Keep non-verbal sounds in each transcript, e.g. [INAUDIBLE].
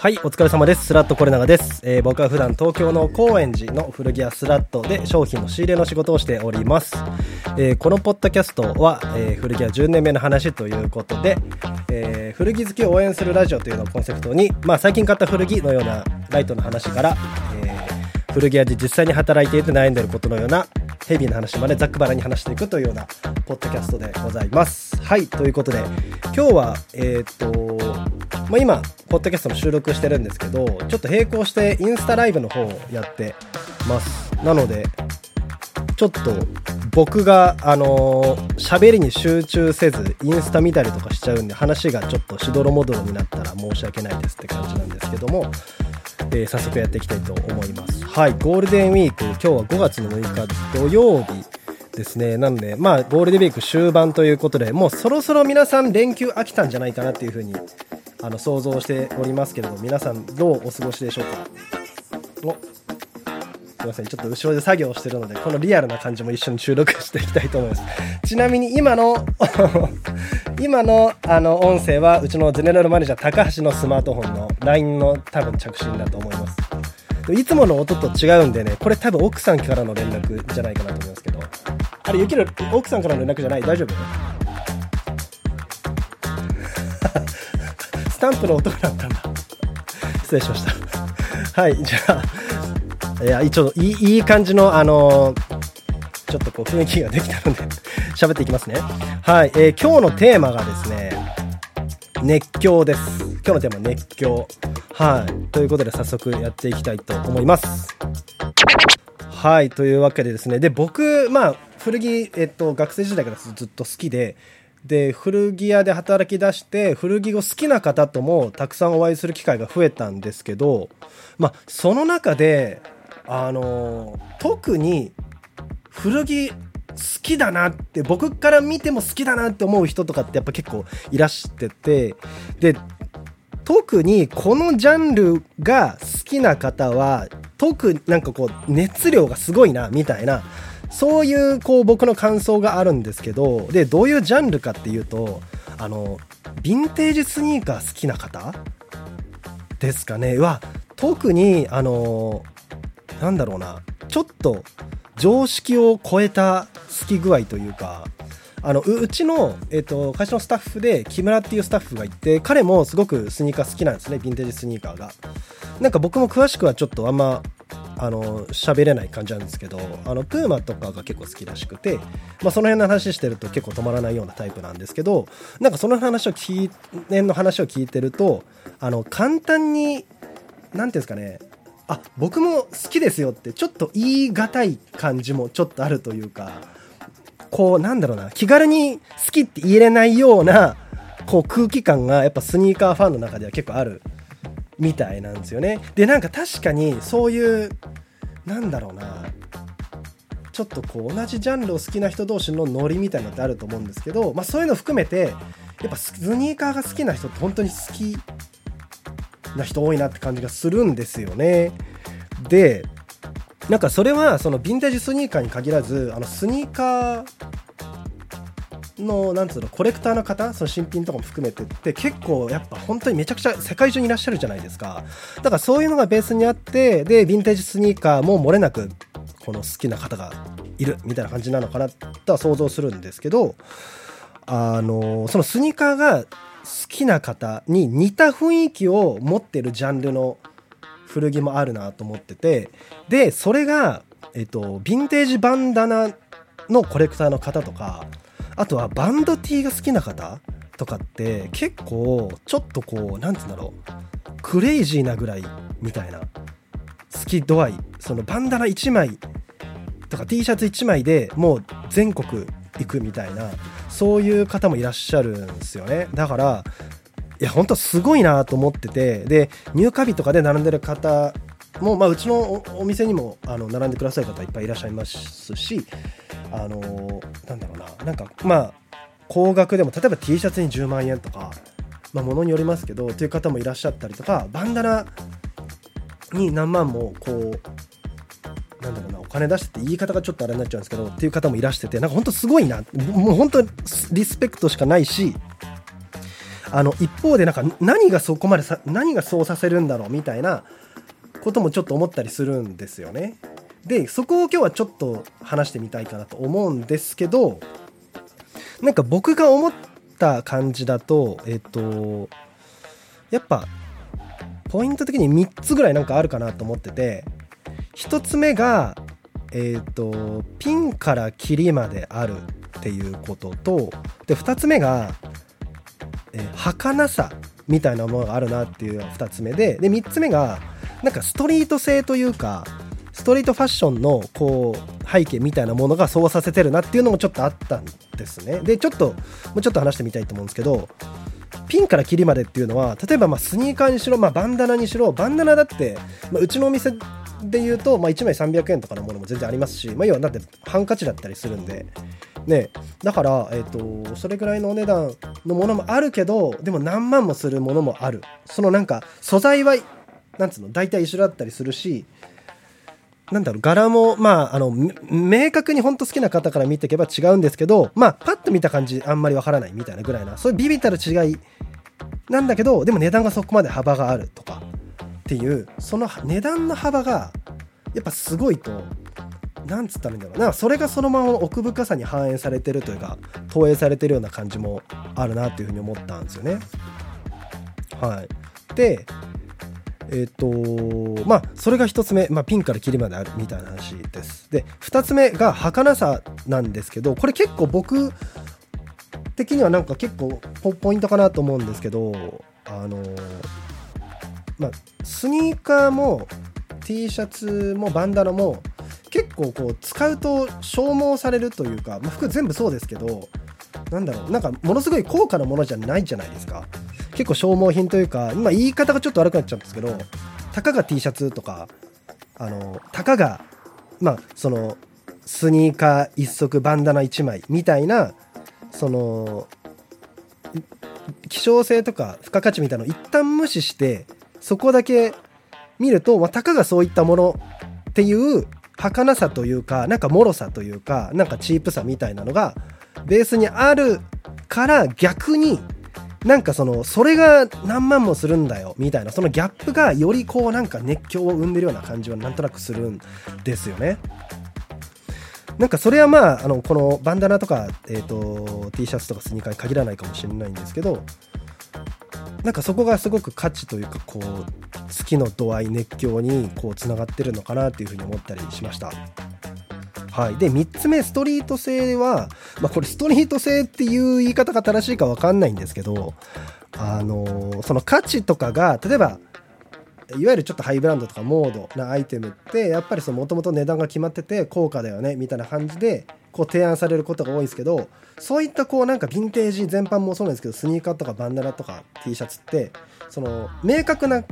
はいお疲れ様です。スラットコレナガです、えー僕は普段東京の高円寺の古着屋スラットで商品の仕入れの仕事をしております、えーこのポッドキャストは、えー古着屋10年目の話ということで、え古着好きを応援するラジオというのをコンセプトに、まあ、最近買った古着のようなライトの話から、え古着屋で実際に働いていて悩んでることのようなヘビーな話までざっくばらに話していくというようなポッドキャストでございます。はい、ということで今日はえーっとまあ、今ポッドキャストの収録してるんですけどちょっと並行してインスタライブの方をやってます。なのでちょっと僕があの喋りに集中せずインスタ見たりとかしちゃうんで話がちょっとしどろもどろになったら申し訳ないですって感じなんですけども、えー早速やっていきたいと思います。はいゴールデンウィーク今日は5月の6日土曜日。ですね。なのでまあゴールデンウィーク終盤ということでもうそろそろ皆さん連休飽きたんじゃないかなっていうふうにあの想像しておりますけれども皆さんどうお過ごしでしょうか？おすいません。ちょっと後ろで作業してるのでこのリアルな感じも一緒に収録していきたいと思います。ちなみに今の [LAUGHS] 今のあの音声はうちのゼネラルマネージャー高橋のスマートフォンの LINE の多分着信だと思います。いつもの音と違うんでねこれ多分奥さんからの連絡じゃないかなと思います。あれゆきの奥さんからの連絡じゃない？大丈夫？[LAUGHS] スタンプの音が鳴ったんだ。失礼しました。はいじゃあいや一応いいいい感じのあのーちょっとこう雰囲気ができたので喋っていきますね。はい、えー今日のテーマがですね熱狂です。今日のテーマ熱狂。はいということで早速やっていきたいと思います。はいというわけでですね。で僕まあ古着、えっと、学生時代からずっと好きでで古着屋で働き出して古着を好きな方ともたくさんお会いする機会が増えたんですけどまあその中であの特に古着好きだなって僕から見ても好きだなって思う人とかってやっぱ結構いらしててで特にこのジャンルが好きな方は特になんかこう熱量がすごいなみたいなそういうこう僕の感想があるんですけどでどういうジャンルかっていうとあのヴィンテージスニーカー好きな方ですかね。は特にあのなんだろうなちょっと常識を超えた好き具合というかあのううちの、えっと会社のスタッフで木村っていうスタッフがいて彼もすごくスニーカー好きなんですねヴィンテージスニーカーが。なんか僕も詳しくはちょっとあんまあの喋れない感じなんですけどあのプーマとかが結構好きらしくて、まあ、その辺の話してると結構止まらないようなタイプなんですけどなんかその話を聞辺の話を聞いてるとあの簡単に何ていうんですかねあ僕も好きですよってちょっと言い難い感じもちょっとあるというかこうなんだろうな気軽に好きって言えれないようなこう空気感がやっぱスニーカーファンの中では結構あるみたいなんですよねでなんか確かにそういうなんだろうなちょっとこう同じジャンルを好きな人同士のノリみたいなのってあると思うんですけど、まあ、そういうの含めてやっぱスニーカーが好きな人って本当に好きな人多いなって感じがするんですよね。でなんかそれはそのヴィンテージスニーカーに限らずあのスニーカーのなんつうのコレクターの方その新品とかも含めてって結構やっぱ本当にめちゃくちゃ世界中にいらっしゃるじゃないですか。だからそういうのがベースにあってでヴィンテージスニーカーも漏れなくこの好きな方がいるみたいな感じなのかなとは想像するんですけどあのそのスニーカーが好きな方に似た雰囲気を持ってるジャンルの古着もあるなと思っててでそれが、えっと、ヴィンテージバンダナのコレクターの方とかあとはバンド T が好きな方とかって結構ちょっとこう何て言うんだろうクレイジーなぐらいみたいな好き度合いそのバンダナ1枚とか T シャツ1枚でもう全国行くみたいなそういう方もいらっしゃるんですよね。だからいや本当すごいなと思っててで入荷日とかで並んでる方も、まあ、うちのお店にもあの並んでくださる方いっぱいいらっしゃいますしあのなんだろうな。なんかまあ高額でも例えば T シャツに10万円とか、まあ、ものによりますけどという方もいらっしゃったりとかバンダナに何万もこうなんだろうなお金出してって言い方がちょっとあれになっちゃうんですけどっていう方もいらしててなんか本当すごいな。もう本当リスペクトしかないしあの一方でなんか何がそこまでさ何がそうさせるんだろうみたいなこともちょっと思ったりするんですよね。でそこを今日はちょっと話してみたいかなと思うんですけどなんか僕が思った感じだとえっとやっぱポイント的に3つぐらいなんかあるかなと思ってて1つ目がえっとピンからキリまであるっていうこととで2つ目が、えー、儚さみたいなものがあるなっていう2つ目でで3つ目がなんかストリート性というかストリートファッションのこう背景みたいなものがそうさせてるなっていうのもちょっとあったんですね。でちょっともうちょっと話してみたいと思うんですけどピンからキリまでっていうのは例えばまスニーカーにしろ、まあ、バンダナにしろバンダナだって、まあ、うちのお店で言うと、まあ、1枚300円とかのものも全然ありますし、まあ、要はだってハンカチだったりするんで、ね、だから、えーと、それぐらいのお値段のものもあるけどでも何万もするものもある。そのなんか素材はなんつうの大体一緒だったりするしなんだろう、柄も、まあ、あの、明確に本当好きな方から見ていけば違うんですけど、まあ、パッと見た感じ、あんまりわからないみたいなぐらいな、そういうビビたる違いなんだけど、でも値段がそこまで幅があるとかっていう、その値段の幅が、やっぱすごいと、なんつったらいいんだろうな、それがそのまま奥深さに反映されてるというか、投影されてるような感じもあるなっていうふうに思ったんですよね。はい。で、えっ、ー、とまあそれが1つ目、まあ、ピンからキリまであるみたいな話です。で2つ目が儚さなんですけどこれ結構僕的にはなんか結構ポイントかなと思うんですけどあのまあスニーカーも T シャツもバンダナも結構こう使うと消耗されるというか、まあ、服全部そうですけどなんだろうなんかものすごい高価なものじゃないじゃないですか。結構消耗品というか今言い方がちょっと悪くなっちゃうんですけどたかが T シャツとかあのたかがまあそのスニーカー1足バンダナ1枚みたいなその希少性とか付加価値みたいなのを一旦無視してそこだけ見ると、まあ、たかがそういったものっていう儚さというかなんか脆さというかなんかチープさみたいなのがベースにあるから逆になんかそのそれが何万もするんだよみたいなそのギャップがよりこうなんか熱狂を生んでるような感じはなんとなくするんですよね。なんかそれはまああのこのバンダナとか、えーと、T シャツとかスニーカーに限らないかもしれないんですけどなんかそこがすごく価値というかこう好きの度合い熱狂にこうつながってるのかなっていうふうに思ったりしました。はい、で3つ目ストリート性は、まあ、これストリート性っていう言い方が正しいか分かんないんですけど、あの、その価値とかが例えばいわゆるちょっとハイブランドとかモードなアイテムってやっぱりもともと値段が決まってて高価だよねみたいな感じでこう提案されることが多いんですけどそういったこうなんかヴィンテージ全般もそうなんですけどスニーカーとかバンダナとか T シャツってその明確な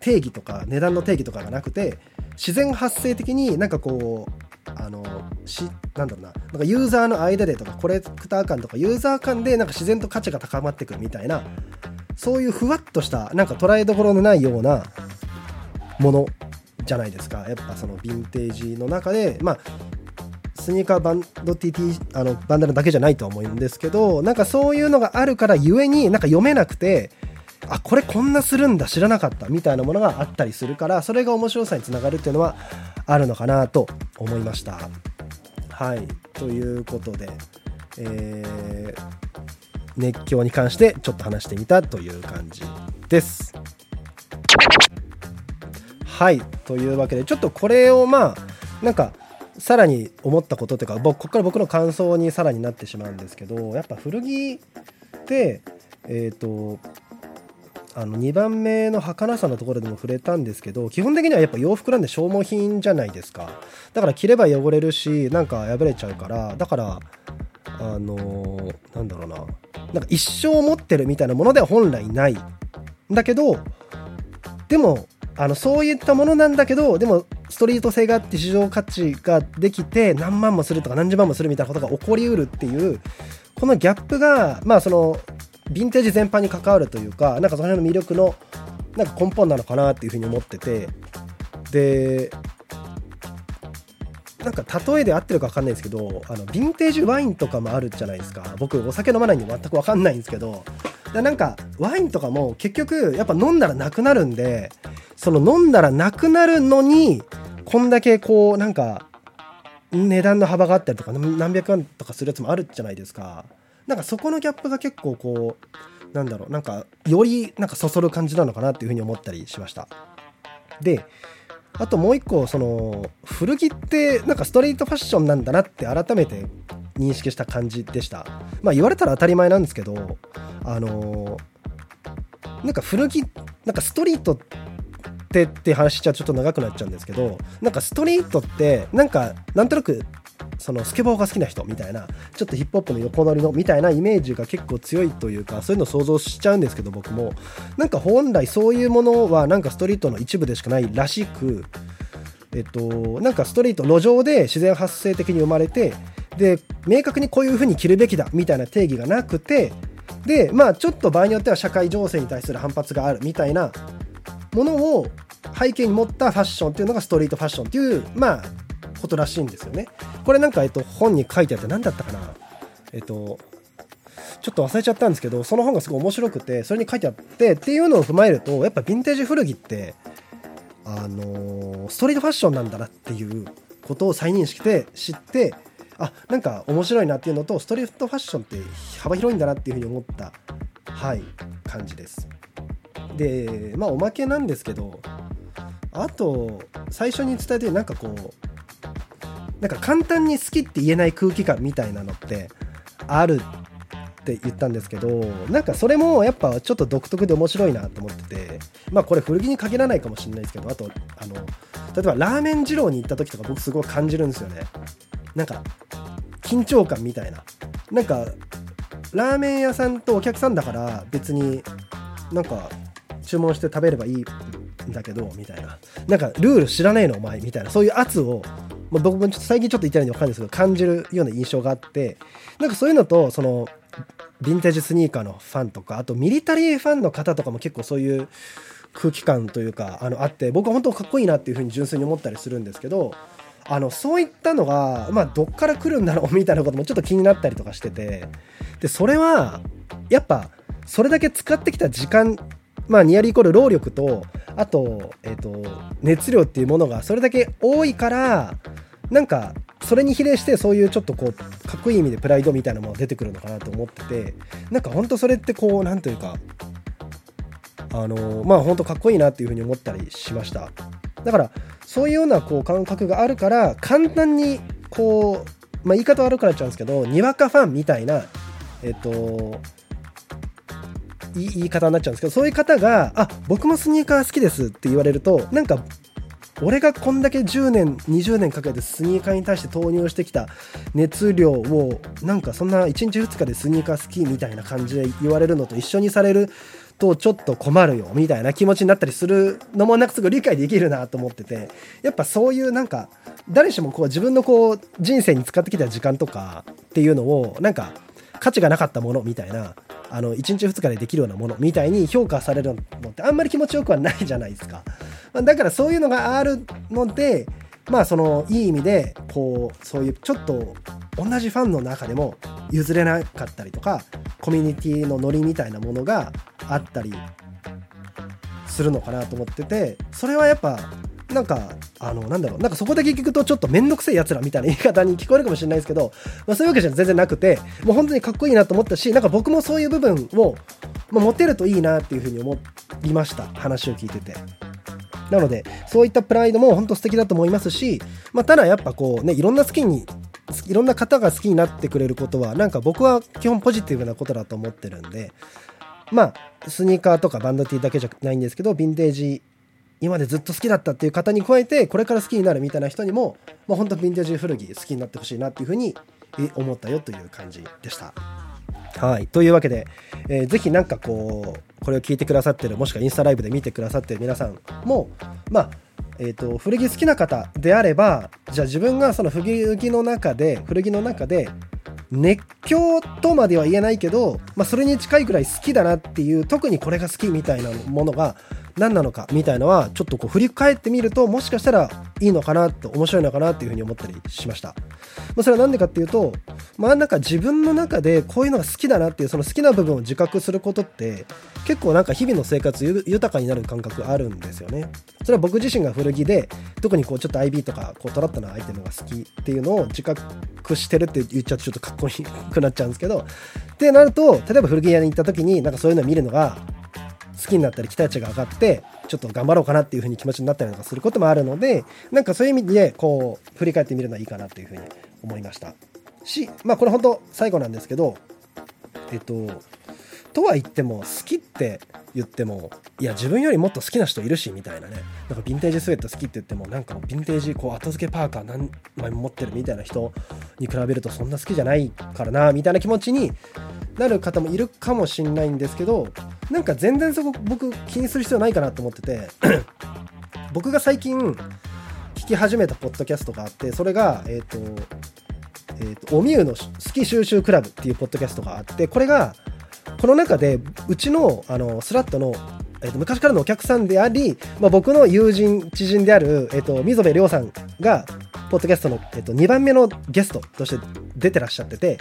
定義とか値段の定義とかがなくて自然発生的になんかこうあのしなんだろうな。なんかユーザーの間でとかコレクター感とかユーザー間でなんか自然と価値が高まってくるみたいなそういうふわっとしたなんか捉えどころのないようなものじゃないですか。やっぱそのヴィンテージの中でまあスニーカーバンド TT あのバンダナだけじゃないとは思うんですけどなんかそういうのがあるからゆえになんか読めなくてあこれこんなするんだ知らなかったみたいなものがあったりするからそれが面白さにつながるっていうのはあるのかなと思いました。はいということで、えー、熱狂に関してちょっと話してみたという感じです。はいというわけでちょっとこれをまあなんかさらに思ったことというか僕ここから僕の感想にさらになってしまうんですけどやっぱ古着ってえっ、ー、とあの2番目の儚さのところでも触れたんですけど基本的にはやっぱ洋服なんで消耗品じゃないですか。だから着れば汚れるしなんか破れちゃうからだからあのー、なんだろうな。なんか一生持ってるみたいなものでは本来ない。んだけどでもあのそういったものなんだけどでもストリート性があって市場価値ができて何万もするとか何十万もするみたいなことが起こりうるっていうこのギャップがまあそのヴィンテージ全般に関わるというかなんかその辺の魅力のなんか根本なのかなっていうふうに思っててでなんか例えで合ってるか分かんないんですけどあのヴィンテージワインとかもあるじゃないですか。僕お酒飲まないんで全く分かんないんですけど。だなんかワインとかも結局やっぱ飲んだらなくなるんでその飲んだらなくなるのにこんだけこうなんか値段の幅があったりとか何百万とかするやつもあるじゃないですか。なんかそこのギャップが結構こうなんだろうなんかよりなんかそそる感じなのかなっていうふうに思ったりしました。であともう一個その古着ってなんかストリートファッションなんだなって改めて認識した感じでした。まあ言われたら当たり前なんですけどあのなんか古着なんかストリートってって話しちゃちょっと長くなっちゃうんですけどなんかストリートってなんかなんとなくそのスケボーが好きな人みたいなちょっとヒップホップの横乗りのみたいなイメージが結構強いというかそういうのを想像しちゃうんですけど僕も。なんか本来そういうものはなんかストリートの一部でしかないらしくえっとなんかストリート路上で自然発生的に生まれてで明確にこういう風に着るべきだみたいな定義がなくてでまあちょっと場合によっては社会情勢に対する反発があるみたいなものを背景に持ったファッションっていうのがストリートファッションっていうまあことらしいんですよね。これなんか、えっと、本に書いてあって何だったかなえっと、ちょっと忘れちゃったんですけど、その本がすごい面白くて、それに書いてあってっていうのを踏まえると、やっぱヴィンテージ古着って、あの、ストリートファッションなんだなっていうことを再認識で知って、あ、なんか面白いなっていうのと、ストリートファッションって幅広いんだなっていうふうに思った、はい、感じです。で、まあおまけなんですけど、あと、最初に伝えて、なんかこう、なんか簡単に好きって言えない空気感みたいなのってあるって言ったんですけどなんかそれもやっぱちょっと独特で面白いなと思っててまあこれ古着に限らないかもしれないですけどあとあの例えばラーメン二郎に行った時とか僕すごい感じるんですよね。なんか緊張感みたいな。なんかラーメン屋さんとお客さんだから別になんか注文して食べればいいんだけどみたいな。なんかルール知らねえのお前みたいな。そういう圧をまあ、僕もちょっと最近ちょっと言ったように分かるんですけど感じるような印象があってなんかそういうのとそのヴィンテージスニーカーのファンとかあとミリタリーファンの方とかも結構そういう空気感というかあのあって僕は本当かっこいいなっていうふうに純粋に思ったりするんですけどあのそういったのが、まあ、どっから来るんだろうみたいなこともちょっと気になったりとかしててでそれはやっぱそれだけ使ってきた時間まあニアリーイコール労力とあと,、えーと、熱量っていうものがそれだけ多いからなんかそれに比例してそういうちょっとこうかっこいい意味でプライドみたいなものが出てくるのかなと思っててなんかほんとそれってこう何というかあのまあほんとかっこいいなっていうふうに思ったりしました。だからそういうようなこう感覚があるから簡単にこう、まあ、言い方悪くなっちゃうんですけどにわかファンみたいなえっと言い方になっちゃうんですけどそういう方が「あ僕もスニーカー好きです」って言われるとなんか俺がこんだけ10年20年かけてスニーカーに対して投入してきた熱量をなんかそんな1日2日でスニーカー好きみたいな感じで言われるのと一緒にされるとちょっと困るよみたいな気持ちになったりするのもなんかすごい理解できるなと思っててやっぱそういうなんか誰しもこう自分のこう人生に使ってきた時間とかっていうのをなんか価値がなかったものみたいなあの1日2日でできるようなものみたいに評価されるのってあんまり気持ちよくはないじゃないですか。だからそういうのがあるのでまあそのいい意味でこうそういうちょっと同じファンの中でも譲れなかったりとかコミュニティのノリみたいなものがあったりするのかなと思っててそれはやっぱなんか、あの、なんだろう、なんかそこだけ聞くとちょっとめんどくせえ奴らみたいな言い方に聞こえるかもしれないですけど、まあそういうわけじゃ全然なくて、もう本当にかっこいいなと思ったし、なんか僕もそういう部分を、まあ、持てるといいなっていうふうに思いました。話を聞いてて。なので、そういったプライドも本当素敵だと思いますし、まあ、ただやっぱこうね、いろんな好きに、いろんな方が好きになってくれることは、なんか僕は基本ポジティブなことだと思ってるんで、まあ、スニーカーとかバンドティーだけじゃないんですけど、ヴィンテージ今までずっと好きだったっていう方に加えてこれから好きになるみたいな人にも、まあ、本当ヴィンテージ古着好きになってほしいなっていうふうに思ったよという感じでした。はい。というわけで、えー、ぜひなんかこう、これを聞いてくださってる、もしくはインスタライブで見てくださってる皆さんも、まあ、えーと、古着好きな方であればじゃあ自分がその古着の中で古着の中で熱狂とまでは言えないけど、まあ、それに近いくらい好きだなっていう特にこれが好きみたいなものが何なのかみたいのはちょっとこう振り返ってみるともしかしたらいいのかなと面白いのかなっていうふうに思ったりしました、まあ、それは何でかっていうとまあなんか自分の中でこういうのが好きだなっていうその好きな部分を自覚することって結構なんか日々の生活豊かになる感覚あるんですよね。それは僕自身が古着で特にこうちょっと IB とかこうトラットなアイテムが好きっていうのを自覚してるって言っちゃうとちょっとかっこいいくなっちゃうんですけど。ってなると例えば古着屋に行った時になんかそういうのを見るのが好きになったり期待値が上がってちょっと頑張ろうかなっていう風に気持ちになったりとかすることもあるのでなんかそういう意味でこう振り返ってみるのはいいかなという風に思いました。しまあこれ本当最後なんですけどえっととは言っても好きって言ってもいや自分よりもっと好きな人いるしみたいなね。なんかヴィンテージスウェット好きって言ってもなんかヴィンテージこう後付けパーカー何枚も持ってるみたいな人に比べるとそんな好きじゃないからなみたいな気持ちになる方もいるかもしんないんですけどなんか全然そこ僕気にする必要ないかなと思ってて [CLEARS THROAT] 僕が最近聞き始めたポッドキャストがあってそれがえっ、とえーと、おみゆの好き収集クラブっていうポッドキャストがあってこれがこの中でうちのあのスラットの、えーと、昔からのお客さんであり、まあ、僕の友人知人である、えーと、溝部亮さんがポッドキャストの、えー、と2番目のゲストとして出てらっしゃってて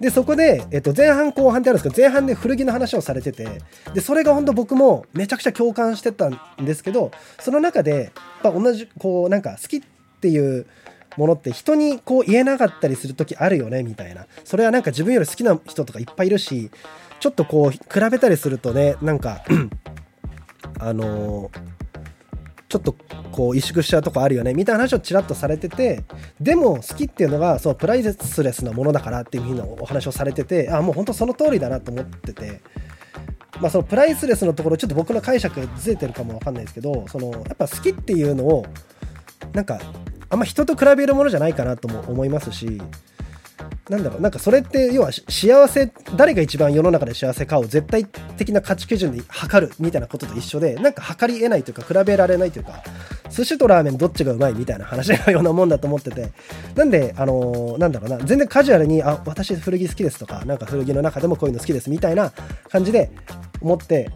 でそこで、えっと、前半後半ってあるんですけど前半で古着の話をされててでそれが本当僕もめちゃくちゃ共感してたんですけどその中でやっぱ同じこうなんか好きっていうものって人にこう言えなかったりする時あるよねみたいな。それはなんか自分より好きな人とかいっぱいいるしちょっとこう比べたりするとねなんか [CLEARS THROAT] あのーちょっとこう萎縮しちゃうとこあるよねみたいな話をちらっとされててでも好きっていうのがそうプライスレスなものだからっていうふうなお話をされててあもう本当その通りだなと思ってて。まあ、そのプライスレスのところちょっと僕の解釈ずれてるかもわかんないですけどそのやっぱ好きっていうのをなんかあんま人と比べるものじゃないかなとも思いますしなんだろう、なんかそれって要は幸せ、誰が一番世の中で幸せかを絶対的な価値基準で測るみたいなことと一緒で、なんか測り得ないというか比べられないというか、寿司とラーメンどっちがうまいみたいな話のようなもんだと思ってて、なんで、あのー、なんだろうな、全然カジュアルに、あ、私古着好きですとか、なんか古着の中でもこういうの好きですみたいな感じで思って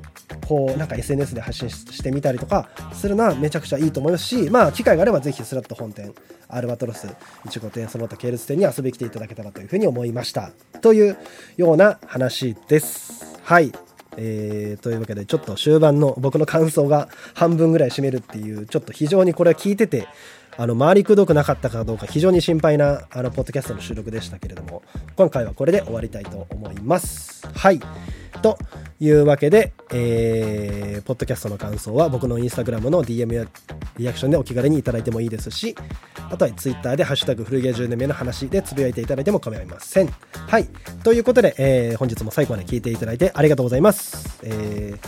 こうなんか SNS で発信してみたりとかするのはめちゃくちゃいいと思いますしまあ機会があればぜひスラット本店アルバトロス1号店その他系列店に遊びに来ていただけたらというふうに思いました。というような話です。はい。えー、というわけでちょっと終盤の僕の感想が半分ぐらい占めるっていうちょっと非常にこれは聞いててあの回りくどくなかったかどうか非常に心配なあのポッドキャストの収録でしたけれども今回はこれで終わりたいと思います。はい。というわけで、えー、ポッドキャストの感想は僕のインスタグラムの DM やリアクションでお気軽にいただいてもいいですし、あとは Twitter でハッシュタグ古着屋10年目の話でつぶやいていただいても構いません。はい。ということで、えー、本日も最後まで聞いていただいてありがとうございます。えー、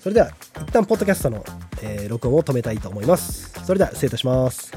それでは、一旦ポッドキャストの、えー、録音を止めたいと思います。それでは、失礼いたします。